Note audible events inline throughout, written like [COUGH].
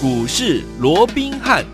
股市罗宾汉。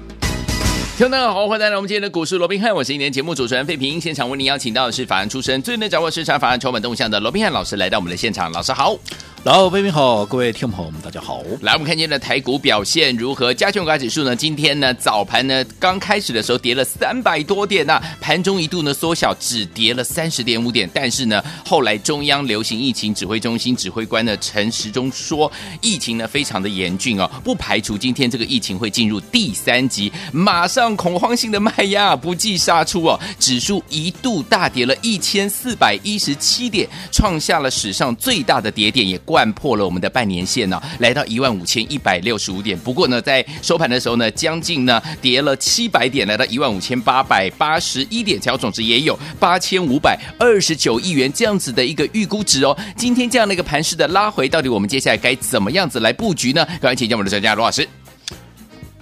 听众大家好，欢迎来到我们今天的股市罗宾汉，我是一年节目主持人费平。现场为您邀请到的是法案出身、最能掌握市场法案筹码动向的罗宾汉老师来到我们的现场，老师好。老飞平好，各位听众朋友们，大家好。来，我们看今天的台股表现如何？加权股指数呢？今天呢早盘呢刚开始的时候跌了三百多点呐、盘中一度呢缩小，只跌了三十点五点。但是呢，后来中央流行疫情指挥中心指挥官呢陈时中说，疫情呢非常的严峻哦，不排除今天这个疫情会进入第三级。马上恐慌性的卖压不计杀出哦，指数一度大跌了一千四百一十七点，创下了史上最大的跌点，也。万破了我们的半年线呢、来到一万五千一百六十五点。不过呢，在收盘的时候呢，将近呢跌了七百点，来到一万五千八百八十一点，成交总值也有八千五百二十九亿元这样子的一个预估值哦。今天这样的一个盘势的拉回，到底我们接下来该怎么样子来布局呢？赶快请教我们的专家罗老师。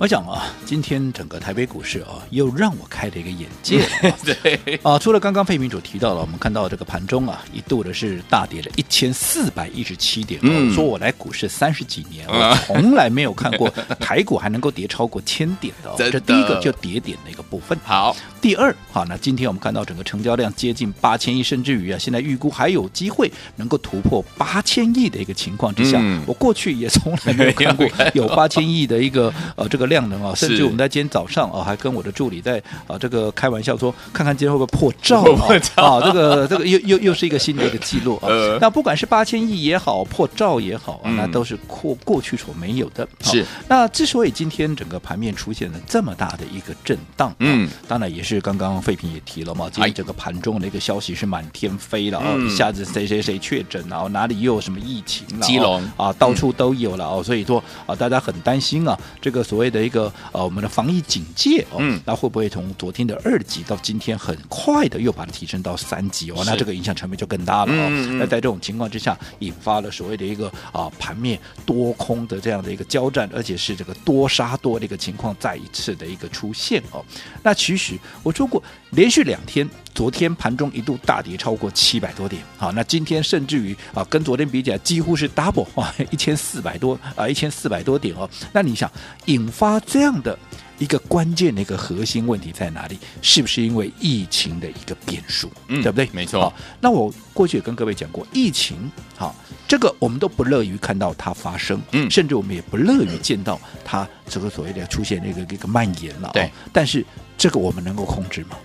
我想啊，今天整个台北股市啊，又让我开了一个眼界了、[LAUGHS] 啊。对啊，除了刚刚费民主提到了，我们看到这个盘中啊，一度的是大跌了一千四百一十七点。嗯，说我来股市三十几年，我 [LAUGHS] 从来没有看过台股还能够跌超过千点的、[LAUGHS] 哦。这第一个就跌点的一个部分。好，第二，好，那今天我们看到整个成交量接近八千亿，甚至于啊，现在预估还有机会能够突破八千亿的一个情况之下，嗯、我过去也从来没有看过有八千亿的一个呃这个量能啊，甚至。我们在今天早上啊，还跟我的助理在啊这个开玩笑说，看看今天会不会破兆啊？啊，这个这个又又又是一个新的一个记录啊。呃、那不管是八千亿也好，破兆也好啊，那都是过过去所没有的。是。那之所以今天整个盘面出现了这么大的一个震荡，嗯，当然也是刚刚费平也提了嘛，今天整个盘中的一个消息是满天飞了啊，一下子谁谁谁确诊了，哪里又有什么疫情了？基隆啊，到处都有了哦，所以说啊，大家很担心啊，这个所谓的一个呃。我们的防疫警戒哦，嗯，那会不会从昨天的二级到今天很快的又把它提升到三级哦？那这个影响成本就更大了哦。嗯嗯、那在这种情况之下，引发了所谓的一个啊盘面多空的这样的一个交战，而且是这个多杀多的一个情况再一次的一个出现哦。那其实我说过，连续两天，昨天盘中一度大跌超过七百多点，好，那今天甚至于啊跟昨天比起来几乎是 double 哇，[LAUGHS] 一千四百多啊一千四百多点哦。那你想引发这样的？一个关键的一个核心问题在哪里？是不是因为疫情的一个变数？嗯，对不对？没错。那我过去也跟各位讲过，疫情好，这个我们都不乐于看到它发生，嗯，甚至我们也不乐于见到它这个所谓的出现那个一个蔓延了。对，但是这个我们能够控制吗？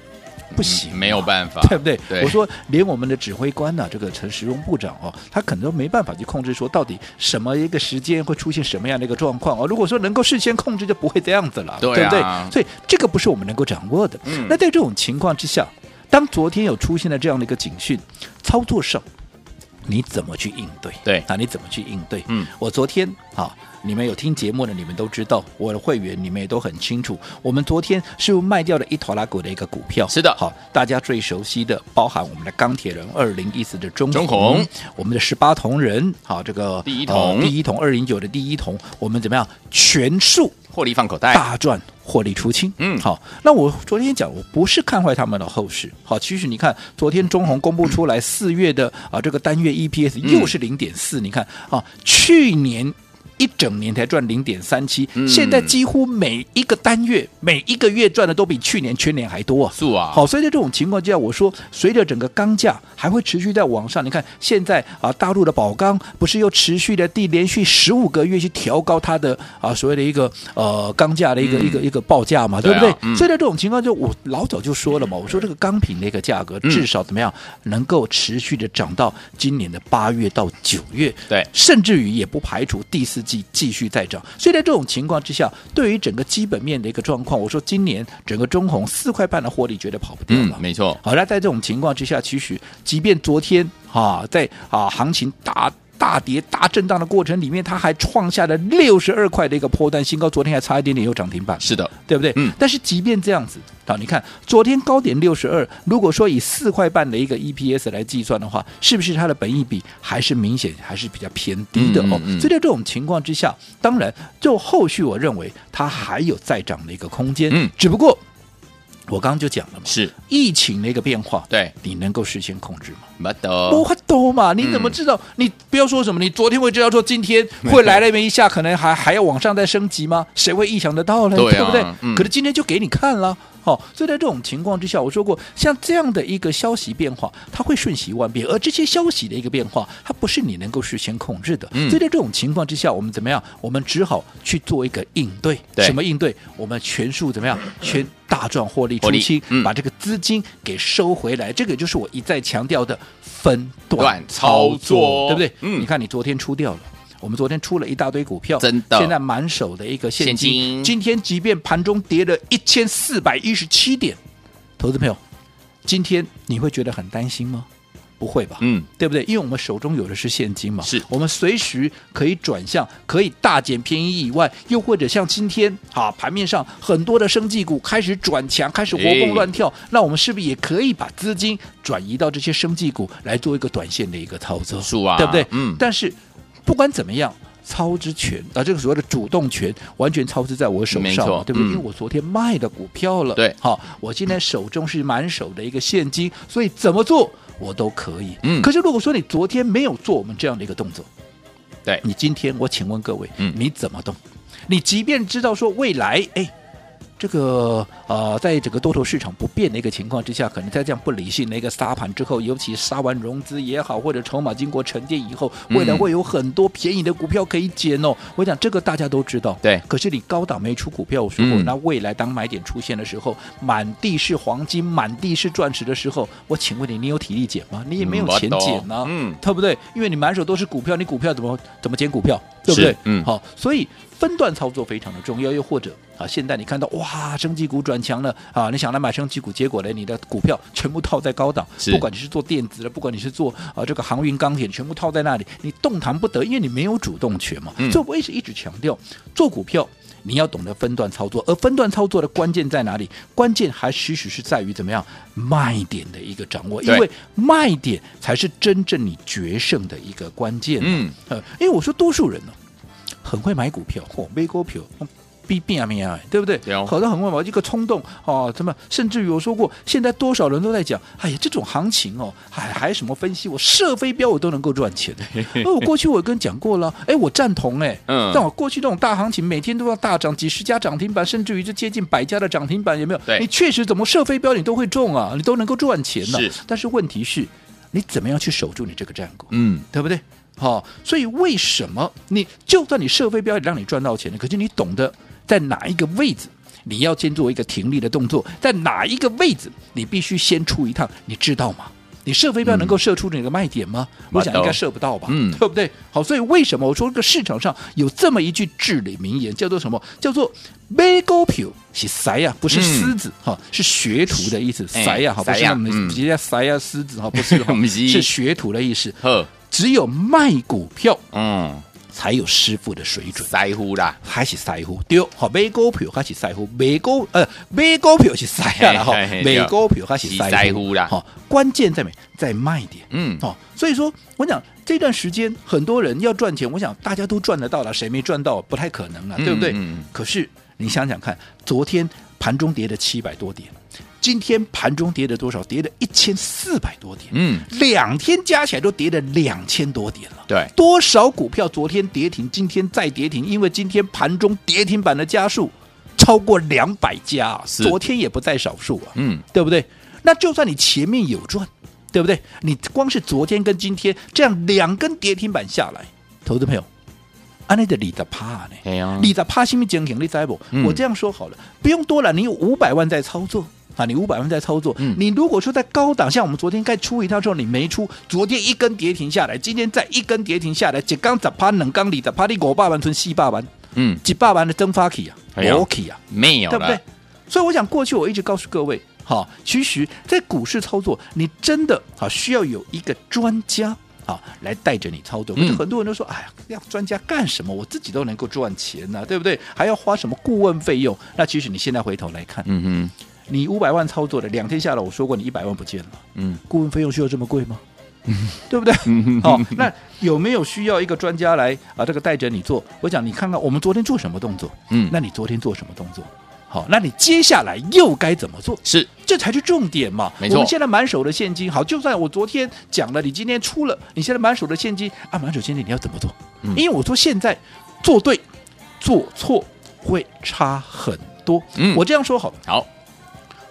不行，没有办法，对不对？对我说，连我们的指挥官呢、啊，这个陈时中部长哦，他可能都没办法去控制，说到底什么一个时间会出现什么样的一个状况哦。如果说能够事先控制，就不会这样子了，对，啊、对不对？所以这个不是我们能够掌握的。嗯，那在这种情况之下，当昨天有出现了这样的一个警讯，操作上你怎么去应对？对，那你怎么去应对？嗯，我昨天啊。你们有听节目的，你们都知道我的会员，你们也都很清楚。我们昨天是不是卖掉了一拖拉股的一个股票？是的，好，大家最熟悉的，包含我们的钢铁人二零一四的中中红，我们的十八铜人，好，这个第一铜，第一铜二零九的第一铜，我们怎么样？全数获利放口袋，大赚获利出清。嗯，好，那我昨天讲，我不是看坏他们的后市。好，其实你看，昨天中红公布出来四月的啊，这个单月 EPS 又是零点四，你看啊，去年。一整年才赚零点三七，现在几乎每一个单月、每一个月赚的都比去年全年还多啊！是啊，好，所以在这种情况之下，我说随着整个钢价还会持续在往上，你看现在啊，大陆的宝钢不是又持续的第连续十五个月去调高它的啊所谓的一个呃钢价的一个、嗯、一个一个报价嘛，对不对？对啊嗯、所以在这种情况就我老早就说了嘛，我说这个钢品的一个价格至少怎么样能够持续的涨到今年的八月到九月，对，甚至于也不排除第四。继继续再涨，所以在这种情况之下，对于整个基本面的一个状况，我说今年整个中红四块半的获利绝对跑不掉了。嗯、没错，好，那在这种情况之下，其实即便昨天啊，在啊行情大大跌大震荡的过程里面，它还创下了六十二块的一个波段新高，昨天还差一点点又涨停板。是的，对不对？嗯。但是即便这样子。好，你看昨天高点六十二，如果说以四块半的一个 EPS 来计算的话，是不是它的本益比还是明显还是比较偏低的哦？嗯嗯嗯、所以在这种情况之下，当然就后续我认为它还有再涨的一个空间。嗯，只不过我刚刚就讲了嘛，是疫情的一个变化，对，你能够事先控制吗？没得，不会多嘛？你怎么知道？嗯、你不要说什么，你昨天会知道说今天会来那边一下，可能还还要往上再升级吗？谁会意想得到呢？对，啊、对不对？嗯、可是今天就给你看了。哦，所以在这种情况之下，我说过，像这样的一个消息变化，它会瞬息万变，而这些消息的一个变化，它不是你能够事先控制的。嗯、所以在这种情况之下，我们怎么样？我们只好去做一个应对。对什么应对？我们全数怎么样？全大赚获利出清，嗯、把这个资金给收回来。这个就是我一再强调的分段操作，操作对不对？嗯、你看，你昨天出掉了。我们昨天出了一大堆股票，真的，现在满手的一个现金。现金今天即便盘中跌了一千四百一十七点，投资朋友，今天你会觉得很担心吗？不会吧，嗯，对不对？因为我们手中有的是现金嘛，是我们随时可以转向，可以大捡便宜以外，又或者像今天啊，盘面上很多的生技股开始转强，开始活蹦乱跳，哎、那我们是不是也可以把资金转移到这些生技股来做一个短线的一个操作？是啊，对不对？嗯，但是。不管怎么样，操之权啊，这个所谓的主动权完全操之在我手上，对不对？嗯、因为我昨天卖的股票了，对，好，我今天手中是满手的一个现金，所以怎么做我都可以。嗯，可是如果说你昨天没有做我们这样的一个动作，对你今天，我请问各位，嗯，你怎么动？你即便知道说未来，哎。这个呃，在整个多头市场不变的一个情况之下，可能在这样不理性的一个杀盘之后，尤其杀完融资也好，或者筹码经过沉淀以后，未来会有很多便宜的股票可以捡哦。嗯、我讲这个大家都知道，对。可是你高档没出股票，我说过，嗯、那未来当买点出现的时候，满地是黄金，满地是钻石的时候，我请问你，你有体力捡吗？你也没有钱捡呢、啊，嗯，对不对？因为你满手都是股票，你股票怎么怎么捡股票，对不对？嗯，好，所以。分段操作非常的重要，又或者啊，现在你看到哇，升级股转强了啊，你想来买升级股，结果呢，你的股票全部套在高档，不管你是做电子的，不管你是做啊这个航运钢铁，全部套在那里，你动弹不得，因为你没有主动权嘛。嗯、所以我一直一直强调，做股票你要懂得分段操作，而分段操作的关键在哪里？关键还实实是在于怎么样卖点的一个掌握，因为卖点才是真正你决胜的一个关键。嗯，呃，因为我说多数人呢。很会买股票，嚯、哦，买股票，比拼命啊，对不对？好的，很会买，一个冲动哦，怎么？甚至于我说过，现在多少人都在讲，哎呀，这种行情哦，还还什么分析？我射飞镖我都能够赚钱。那 [LAUGHS] 我过去我跟讲过了，哎，我赞同哎，嗯，但我过去这种大行情，每天都要大涨，几十家涨停板，甚至于就接近百家的涨停板，有没有？对你确实怎么射飞镖你都会中啊，你都能够赚钱呢、但是问题是，你怎么样去守住你这个战果？嗯，对不对？好、哦，所以为什么你就算你射飞镖也让你赚到钱呢？可是你懂得在哪一个位置，你要先做一个停利的动作，在哪一个位置你必须先出一趟，你知道吗？你射飞镖能够射出你的卖点吗？嗯、我想应该射不到吧，嗯，对不对？好，所以为什么我说这个市场上有这么一句至理名言，叫做什么？叫做买股票是塞呀，不是狮子哈、嗯，是学徒的意思，塞呀，好，不是我们直接塞呀狮子哈，[LAUGHS] 不是，是学徒的意思。只有卖股票，嗯，才有师傅的水准。在乎啦，还是在乎丢好买股票，还是在乎买股呃买股票是师啦哈，买股票还是师傅啦哈。关键在没在卖点，嗯，哦，所以说我讲这段时间很多人要赚钱，我想大家都赚得到了，谁没赚到？不太可能了，对不对？嗯。可是你想想看，昨天盘中跌了七百多点。今天盘中跌了多少？跌了一千四百多点。嗯，两天加起来都跌了两千多点了。对，多少股票昨天跌停，今天再跌停？因为今天盘中跌停板的家数超过两百家，啊昨天也不在少数啊。嗯，对不对？那就算你前面有赚，对不对？你光是昨天跟今天这样两根跌停板下来，投资朋友，安内的你的怕呢？哎呀，你的怕什么经营你在不？我这样说好了，不用多了，你有五百万在操作。啊，你五百万在操作，嗯、你如果说在高档，像我们昨天该出一趟之后你没出，昨天一根跌停下来，今天再一根跌停下来，一刚十趴两刚里的趴你五百万存四百万，嗯，几百万的蒸发起啊，OK 啊，没有，对不对？所以我想过去我一直告诉各位，哈，其实，在股市操作，你真的啊需要有一个专家啊来带着你操作。可是很多人都说，哎呀，要专家干什么？我自己都能够赚钱呐、啊，对不对？还要花什么顾问费用？那其实你现在回头来看，嗯哼。你五百万操作的两天下来，我说过你一百万不见了。嗯，顾问费用需要这么贵吗？嗯，[LAUGHS] 对不对？好，那有没有需要一个专家来啊？这个带着你做？我讲你看看，我们昨天做什么动作？嗯，那你昨天做什么动作？好，那你接下来又该怎么做？是，这才是重点嘛。没错，我们现在满手的现金，好，就算我昨天讲了，你今天出了，你现在满手的现金啊，满手现金你要怎么做？嗯，因为我说现在做对做错会差很多。嗯，我这样说好，好。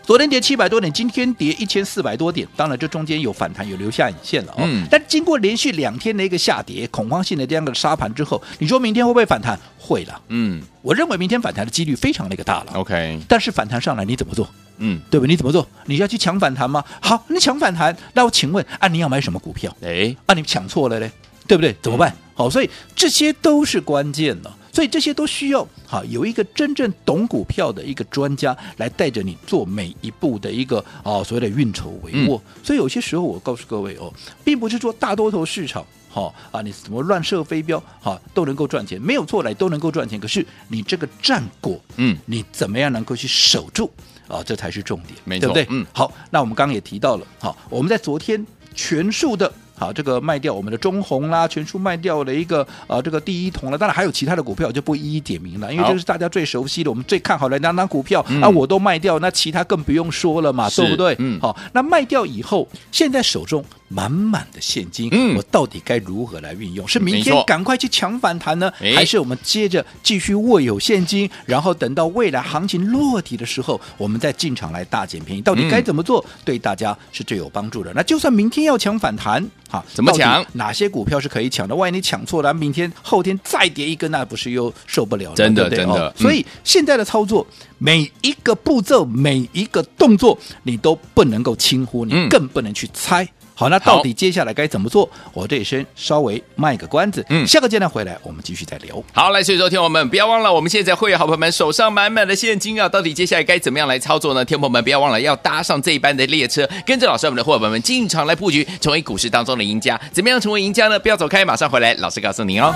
昨天跌七百多点，今天跌一千四百多点，当然这中间有反弹，有留下影线了哦。嗯。但经过连续两天的一个下跌，恐慌性的这样的杀盘之后，你说明天会不会反弹？会了。嗯。我认为明天反弹的几率非常的一个大了。OK。但是反弹上来你怎么做？嗯，对吧？你怎么做？你要去抢反弹吗？好，你抢反弹，那我请问啊，你要买什么股票？哎，啊，你抢错了嘞，对不对？怎么办？嗯、好，所以这些都是关键了。所以这些都需要哈有一个真正懂股票的一个专家来带着你做每一步的一个啊所谓的运筹帷幄。所以有些时候我告诉各位哦，并不是说大多头市场哈啊你怎么乱射飞镖哈都能够赚钱，没有错来都能够赚钱。可是你这个战果，嗯，你怎么样能够去守住啊？这才是重点，没错，对不对？嗯，好，那我们刚刚也提到了，好，我们在昨天全数的。好，这个卖掉我们的中红啦，全数卖掉了一个呃，这个第一桶了。当然还有其他的股票，就不一一点名了，因为这是大家最熟悉的，我们最看好的两档股票、嗯、啊，我都卖掉，那其他更不用说了嘛，对不对？嗯，好，那卖掉以后，现在手中满满的现金，嗯，我到底该如何来运用？是明天赶快去抢反弹呢，还是我们接着继续握有现金，然后等到未来行情落地的时候，我们再进场来大捡便宜？到底该怎么做，对大家是最有帮助的？那就算明天要抢反弹。好，怎么抢？哪些股票是可以抢的？万一你抢错了，明天后天再跌一根，那不是又受不了了？真的，对对真的。所以现在的操作，每一个步骤，每一个动作，你都不能够轻忽，你更不能去猜。嗯好，那到底接下来该怎么做？我这里先稍微卖个关子，嗯，下个阶段回来我们继续再聊。好，来，所以说听我们不要忘了，我们现在会员好朋友们手上满满的现金啊，到底接下来该怎么样来操作呢？听友们不要忘了要搭上这一班的列车，跟着老师我们的伙伴们进场来布局，成为股市当中的赢家。怎么样成为赢家呢？不要走开，马上回来，老师告诉您哦。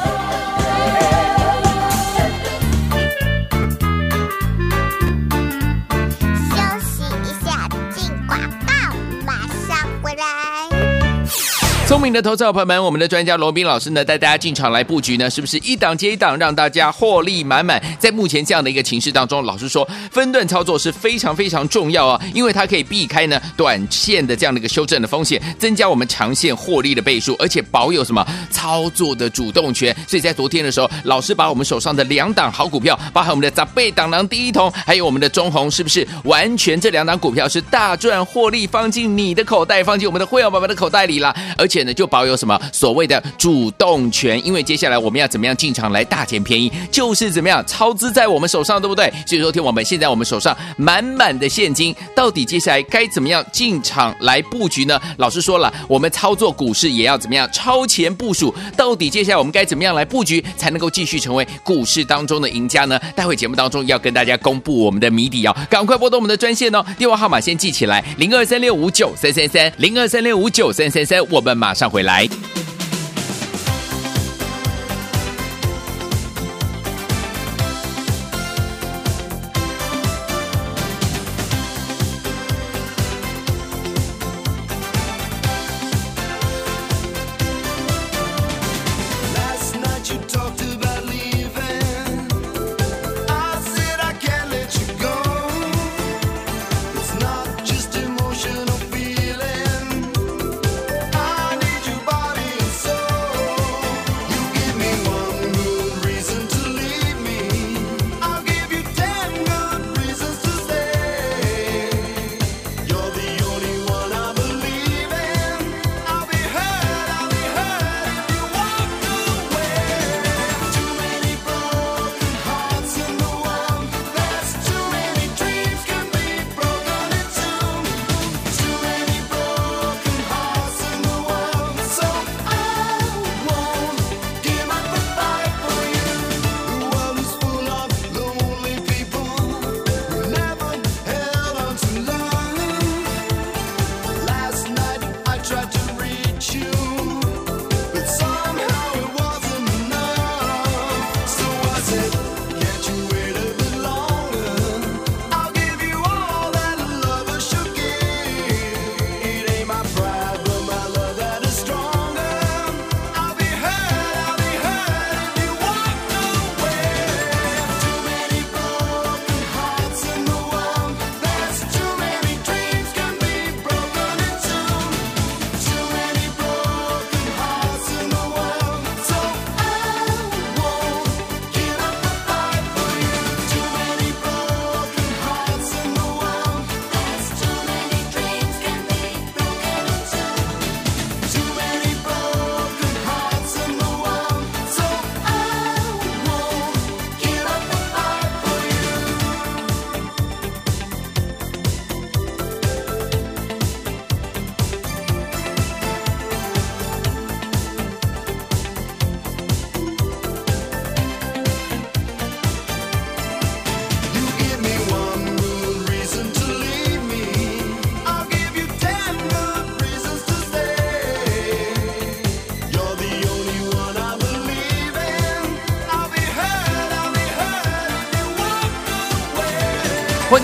聪明的投资者朋友们，我们的专家罗宾老师呢，带大家进场来布局呢，是不是一档接一档，让大家获利满满？在目前这样的一个情势当中，老实说，分段操作是非常非常重要啊，因为它可以避开呢短线的这样的一个修正的风险，增加我们长线获利的倍数，而且保有什么操作的主动权。所以在昨天的时候，老师把我们手上的两档好股票，包含我们的杂贝挡狼第一桶，还有我们的中红，是不是完全这两档股票是大赚获利，放进你的口袋，放进我们的会员宝宝的口袋里了，而且。就保有什么所谓的主动权，因为接下来我们要怎么样进场来大捡便宜，就是怎么样超资在我们手上，对不对？所以说，听我们现在我们手上满满的现金，到底接下来该怎么样进场来布局呢？老师说了，我们操作股市也要怎么样超前部署，到底接下来我们该怎么样来布局，才能够继续成为股市当中的赢家呢？待会节目当中要跟大家公布我们的谜底哦，赶快拨动我们的专线哦，电话号码先记起来，零二三六五九三三三，零二三六五九三三三，我们马马上回来。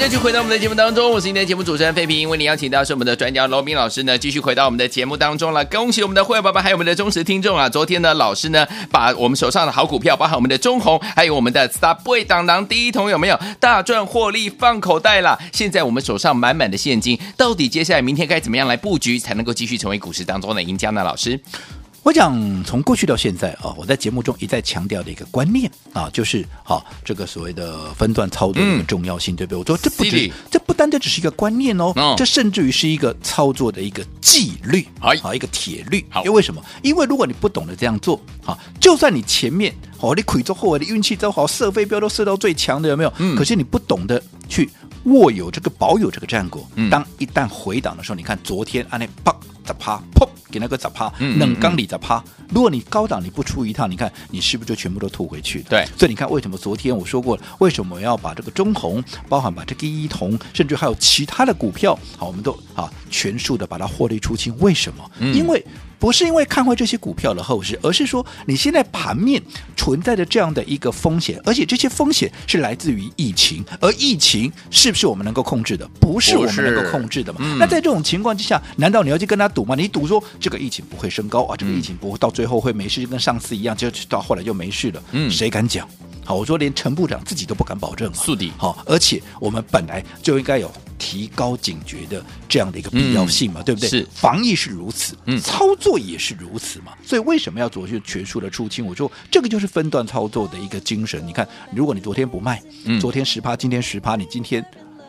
继续回到我们的节目当中，我是今天的节目主持人费平，为您邀请到是我们的专家罗宾老师呢，继续回到我们的节目当中了。恭喜我们的会员爸爸还有我们的忠实听众啊！昨天呢，老师呢把我们手上的好股票，包含我们的中红，还有我们的 Subway 当当第一桶有没有大赚获利放口袋了？现在我们手上满满的现金，到底接下来明天该怎么样来布局，才能够继续成为股市当中的赢家呢？老师？我讲从过去到现在啊，我在节目中一再强调的一个观念啊，就是好、啊、这个所谓的分段操作的重要性，嗯、对不对？我说这不只这不单单只是一个观念哦，哦这甚至于是一个操作的一个纪律，好、一个铁律。好，因为为什么？因为如果你不懂得这样做，啊，就算你前面哦你亏做后，你运气都好，射飞镖都射到最强的，有没有？嗯。可是你不懂得去握有这个保有这个战果，嗯、当一旦回档的时候，你看昨天啊那砰。砸趴，砰，给那个砸趴，冷缸里砸趴。如果你高档你不出一趟，你看你是不是就全部都吐回去了？对，所以你看为什么昨天我说过了，为什么我要把这个中红，包含把这个一铜，甚至还有其他的股票，好，我们都啊全数的把它获利出清？为什么？嗯、因为。不是因为看坏这些股票的后市，而是说你现在盘面存在着这样的一个风险，而且这些风险是来自于疫情，而疫情是不是我们能够控制的？不是我们能够控制的嘛？嗯、那在这种情况之下，难道你要去跟他赌吗？你赌说这个疫情不会升高啊，这个疫情不会到最后会没事，就跟上次一样，就到后来就没事了？嗯，谁敢讲？好，我说连陈部长自己都不敢保证啊。是的，好，而且我们本来就应该有提高警觉的这样的一个必要性嘛，嗯、对不对？是，防疫是如此，嗯，操作也是如此嘛。所以为什么要做去全数的出清？我说这个就是分段操作的一个精神。你看，如果你昨天不卖，嗯、昨天十趴，今天十趴，你今天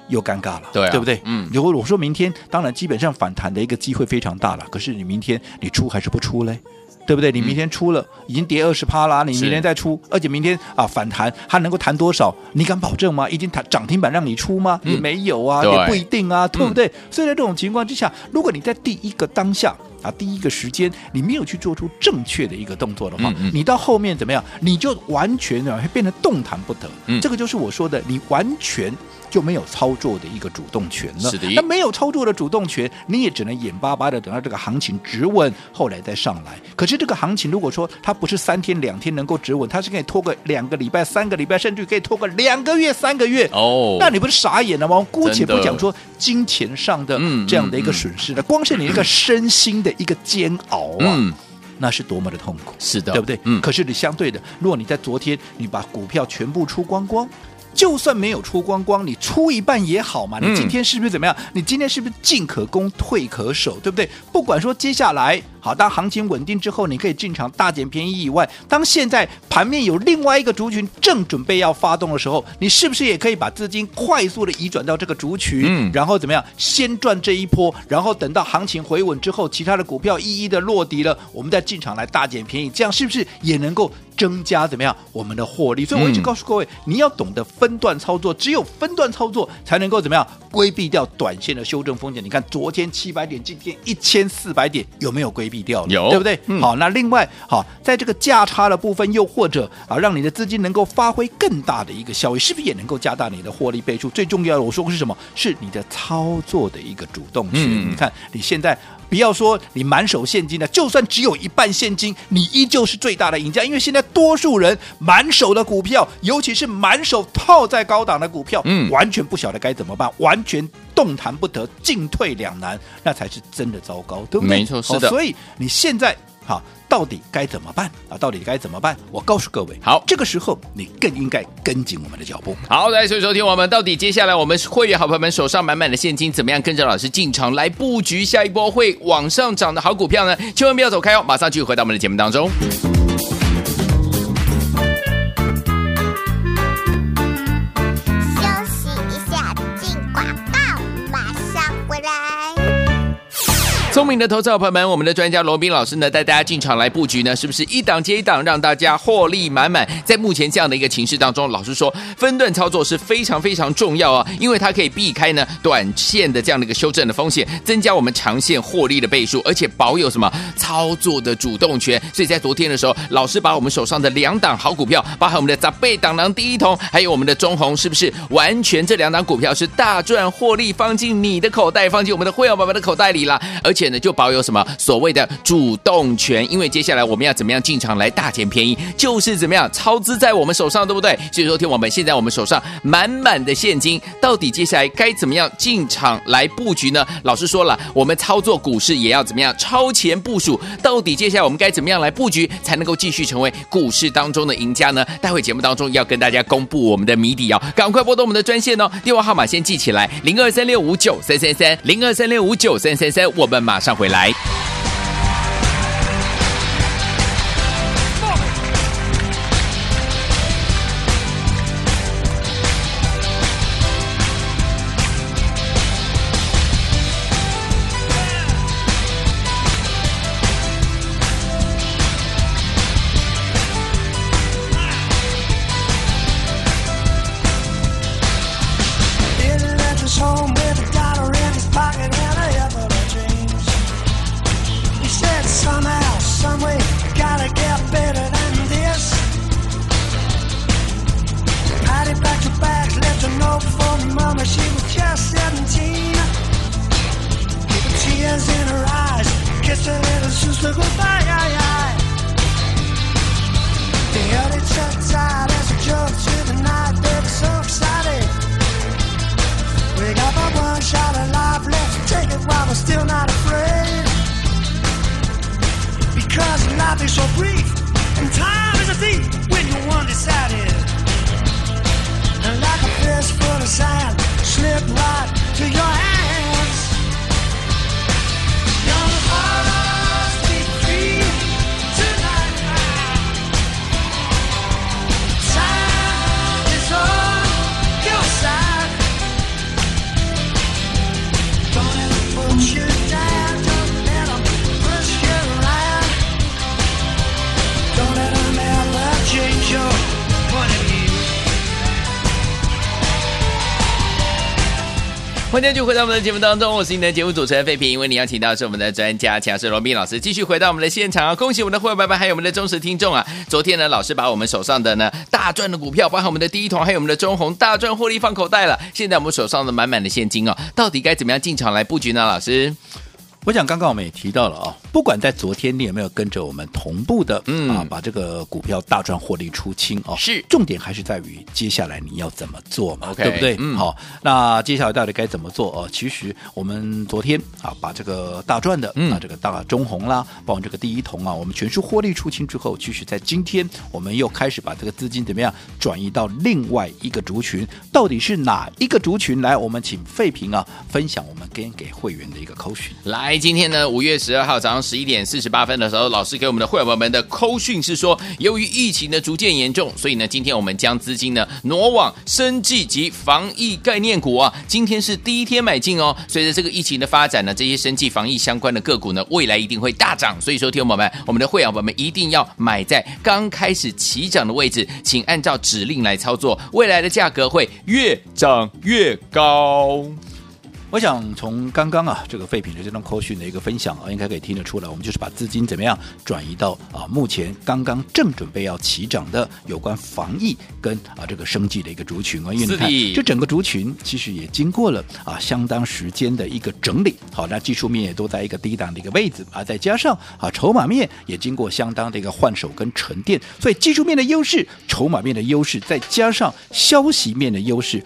又尴尬了，对、啊，对不对？嗯，如果我说明天，当然基本上反弹的一个机会非常大了。可是你明天你出还是不出嘞？对不对？你明天出了，已经跌二十趴啦，你明天再出，而且明天啊反弹，它能够弹多少？你敢保证吗？已经弹涨停板让你出吗？也没有啊，也不一定啊，对不对？所以在这种情况之下，如果你在第一个当下啊，第一个时间你没有去做出正确的一个动作的话，你到后面怎么样？你就完全啊会变得动弹不得。这个就是我说的，你完全。就没有操作的一个主动权了。是的，那没有操作的主动权，你也只能眼巴巴的等到这个行情止稳，后来再上来。可是这个行情如果说它不是三天两天能够止稳，它是可以拖个两个礼拜、三个礼拜，甚至可以拖个两个月、三个月。哦，那你不是傻眼了吗？姑且不讲说金钱上的这样的一个损失了，光是你一个身心的一个煎熬啊，嗯、那是多么的痛苦。是的，对不对？嗯。可是你相对的，如果你在昨天你把股票全部出光光。就算没有出光光，你出一半也好嘛。你今天是不是怎么样？嗯、你今天是不是进可攻，退可守，对不对？不管说接下来。好，当行情稳定之后，你可以进场大捡便宜以外，当现在盘面有另外一个族群正准备要发动的时候，你是不是也可以把资金快速的移转到这个族群，嗯、然后怎么样，先赚这一波，然后等到行情回稳之后，其他的股票一一的落底了，我们再进场来大捡便宜，这样是不是也能够增加怎么样我们的获利？所以我一直告诉各位，嗯、你要懂得分段操作，只有分段操作才能够怎么样规避掉短线的修正风险。你看昨天七百点，今天一千四百点，有没有规避？掉了，有对不对？嗯、好，那另外好，在这个价差的部分，又或者啊，让你的资金能够发挥更大的一个效益，是不是也能够加大你的获利倍数？最重要的，我说过是什么？是你的操作的一个主动性。嗯、你看，你现在不要说你满手现金的，就算只有一半现金，你依旧是最大的赢家。因为现在多数人满手的股票，尤其是满手套在高档的股票，嗯，完全不晓得该怎么办，完全。动弹不得，进退两难，那才是真的糟糕，对不对？没错，是的。所以你现在好，到底该怎么办啊？到底该怎么办？我告诉各位，好，这个时候你更应该跟紧我们的脚步。好，来，所以收听我们到底接下来我们会员好朋友们手上满满的现金，怎么样跟着老师进场来布局下一波会往上涨的好股票呢？千万不要走开哦，马上继续回到我们的节目当中。聪明的投资者朋友们，我们的专家罗宾老师呢，带大家进场来布局呢，是不是一档接一档，让大家获利满满？在目前这样的一个情势当中，老实说，分段操作是非常非常重要啊，因为它可以避开呢短线的这样的一个修正的风险，增加我们长线获利的倍数，而且保有什么操作的主动权。所以在昨天的时候，老师把我们手上的两档好股票，包含我们的杂贝档囊第一桶，还有我们的中红，是不是完全这两档股票是大赚获利，放进你的口袋，放进我们的会员宝宝的口袋里了？而且。呢就保有什么所谓的主动权，因为接下来我们要怎么样进场来大捡便宜，就是怎么样操资在我们手上，对不对？所以说，听我们现在我们手上满满的现金，到底接下来该怎么样进场来布局呢？老师说了，我们操作股市也要怎么样超前部署，到底接下来我们该怎么样来布局，才能够继续成为股市当中的赢家呢？待会节目当中要跟大家公布我们的谜底哦，赶快拨动我们的专线哦，电话号码先记起来，零二三六五九三三三，零二三六五九三三三，我们马马上回来。kissing and it's just a goodbye. The early church as we jump to the night, baby, so excited. We got but one shot of life left, take it while we're still not afraid. Because life is so brief, and time is a thief when you're undecided. And like a fist full of sand, slip right to your hand. 欢迎就回到我们的节目当中，我是你的节目主持人费平。为你邀请到是我们的专家强势罗宾老师，继续回到我们的现场啊！恭喜我们的会员朋友们，还有我们的忠实听众啊！昨天呢，老师把我们手上的呢大赚的股票，包含我们的第一桶，还有我们的中红大赚获利放口袋了。现在我们手上的满满的现金哦，到底该怎么样进场来布局呢？老师？我想刚刚我们也提到了啊，不管在昨天你有没有跟着我们同步的，嗯啊，把这个股票大赚获利出清啊，是重点还是在于接下来你要怎么做嘛，okay, 对不对？嗯，好，那接下来到底该怎么做哦？其实我们昨天啊，把这个大赚的，嗯，啊，这个大中红啦，包括这个第一桶啊，我们全数获利出清之后，其实在今天我们又开始把这个资金怎么样转移到另外一个族群，到底是哪一个族群？来，我们请费平啊分享我们跟给会员的一个扣讯。来，今天呢五月。十二号早上十一点四十八分的时候，老师给我们的会员朋友们的扣讯是说，由于疫情的逐渐严重，所以呢，今天我们将资金呢挪往生技及防疫概念股啊。今天是第一天买进哦。随着这个疫情的发展呢，这些生技防疫相关的个股呢，未来一定会大涨。所以说，听众朋友们，我们的会员朋友们一定要买在刚开始起涨的位置，请按照指令来操作，未来的价格会越涨越高。我想从刚刚啊这个废品的这段扣讯的一个分享啊，应该可以听得出来，我们就是把资金怎么样转移到啊目前刚刚正准备要起涨的有关防疫跟啊这个生计的一个族群啊，因为你看这整个族群其实也经过了啊相当时间的一个整理，好，那技术面也都在一个低档的一个位置啊，再加上啊筹码面也经过相当的一个换手跟沉淀，所以技术面的优势、筹码面的优势，再加上消息面的优势。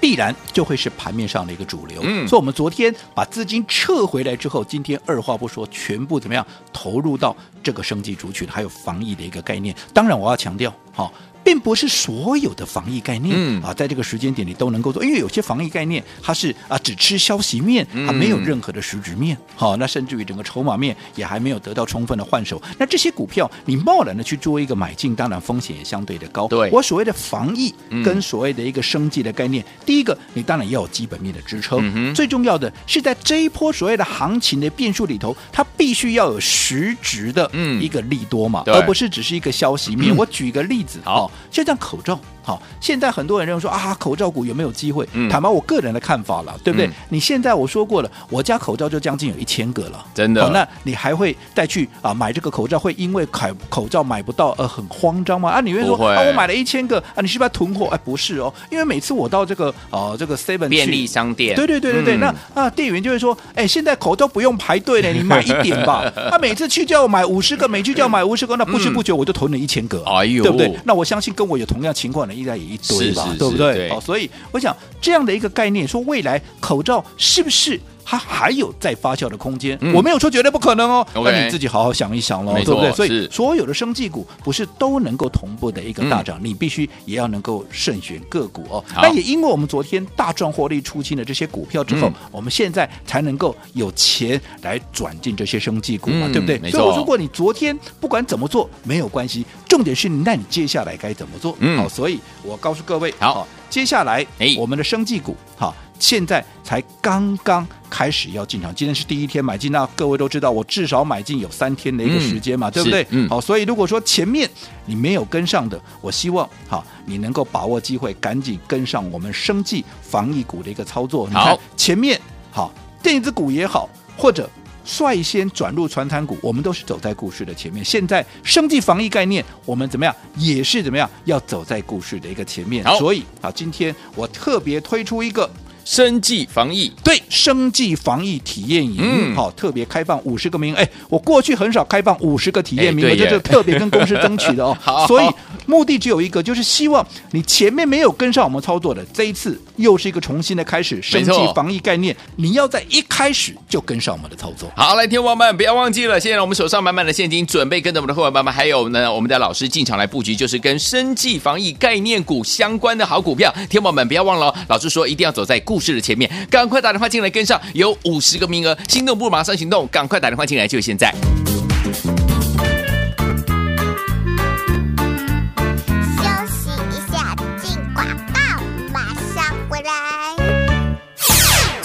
必然就会是盘面上的一个主流，嗯，所以我们昨天把资金撤回来之后，今天二话不说，全部怎么样投入到这个生技族群，还有防疫的一个概念。当然，我要强调，好。并不是所有的防疫概念、嗯、啊，在这个时间点里都能够做，因为有些防疫概念它是啊只吃消息面，它没有任何的实质面。好、嗯哦，那甚至于整个筹码面也还没有得到充分的换手。那这些股票你贸然的去做一个买进，当然风险也相对的高。对，我所谓的防疫跟所谓的一个生计的概念，嗯、第一个你当然要有基本面的支撑，嗯、最重要的是在这一波所谓的行情的变数里头，它必须要有实质的一个利多嘛，而不是只是一个消息面。嗯、[CLEARS THROAT] 我举一个例子，好。就像口罩。好，现在很多人认为说啊，口罩股有没有机会？嗯、坦白我个人的看法了，对不对？嗯、你现在我说过了，我家口罩就将近有一千个了，真的。那你还会再去啊买这个口罩？会因为口口罩买不到而很慌张吗？啊，你会说啊，我买了一千个啊，你是不是要囤货？哎，不是哦，因为每次我到这个呃这个 Seven 便利商店，对对对对对，嗯、那啊店员就会说，哎，现在口罩不用排队了，[LAUGHS] 你买一点吧。他、啊、每次去叫我买五十个，每去叫我买五十个，那不知不觉我就囤了一千个，哎呦，对不对？那我相信跟我有同样情况的应该也一堆吧，对不对？好，所以我想这样的一个概念，说未来口罩是不是？它还有再发酵的空间，嗯、我没有说绝对不可能哦。那你自己好好想一想喽，对不对？所以所有的生技股不是都能够同步的一个大涨，嗯、你必须也要能够慎选个股哦。好那也因为我们昨天大赚获利出清的这些股票之后，嗯、我们现在才能够有钱来转进这些生技股嘛，嗯、对不对？所以如果你昨天不管怎么做没有关系，重点是那你接下来该怎么做？嗯，好，所以我告诉各位，好，好接下来哎，我们的生技股好。现在才刚刚开始要进场，今天是第一天买进，那各位都知道，我至少买进有三天的一个时间嘛，嗯、对不对？嗯，好，所以如果说前面你没有跟上的，我希望好你能够把握机会，赶紧跟上我们生技防疫股的一个操作。好，你看前面好电子股也好，或者。率先转入传产股，我们都是走在故事的前面。现在生计防疫概念，我们怎么样也是怎么样要走在故事的一个前面。所以啊，今天我特别推出一个。生计防疫对，生计防疫体验营，嗯，好，特别开放五十个名额。哎，我过去很少开放五十个体验名额，这是特别跟公司争取的哦。[LAUGHS] 好，所以目的只有一个，就是希望你前面没有跟上我们操作的，这一次又是一个重新的开始。生计防疫概念，你要在一开始就跟上我们的操作。好，来，天王们不要忘记了，现在我们手上满满的现金，准备跟着我们的会员爸爸，还有呢，我们的老师进场来布局，就是跟生计防疫概念股相关的好股票。天王们不要忘了，老师说一定要走在故事的前面，赶快打电话进来跟上，有五十个名额，心动不如马上行动，赶快打电话进来，就现在。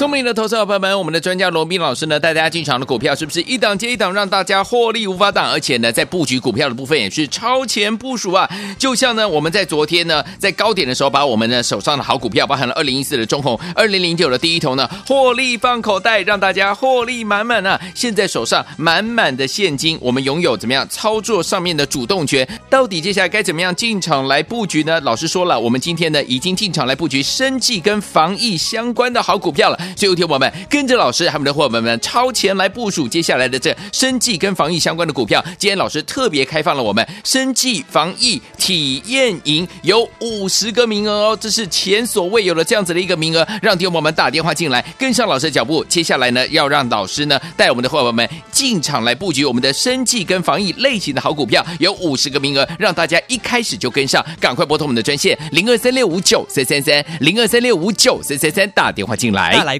聪明的投资者朋友们，我们的专家罗宾老师呢，带大家进场的股票是不是一档接一档，让大家获利无法挡？而且呢，在布局股票的部分也是超前部署啊！就像呢，我们在昨天呢，在高点的时候，把我们的手上的好股票，包含了二零一四的中红、二零零九的第一头呢，获利放口袋，让大家获利满满啊！现在手上满满的现金，我们拥有怎么样操作上面的主动权？到底接下来该怎么样进场来布局呢？老师说了，我们今天呢已经进场来布局生计跟防疫相关的好股票了。最后一天，我们跟着老师，还有我们的伙伴们超前来部署接下来的这生计跟防疫相关的股票。今天老师特别开放了我们生计防疫体验营，有五十个名额哦，这是前所未有的这样子的一个名额，让听友们打电话进来，跟上老师的脚步。接下来呢，要让老师呢带我们的伙伴们进场来布局我们的生计跟防疫类型的好股票，有五十个名额，让大家一开始就跟上，赶快拨通我们的专线零二三六五九三三三零二三六五九三三三打电话进来来。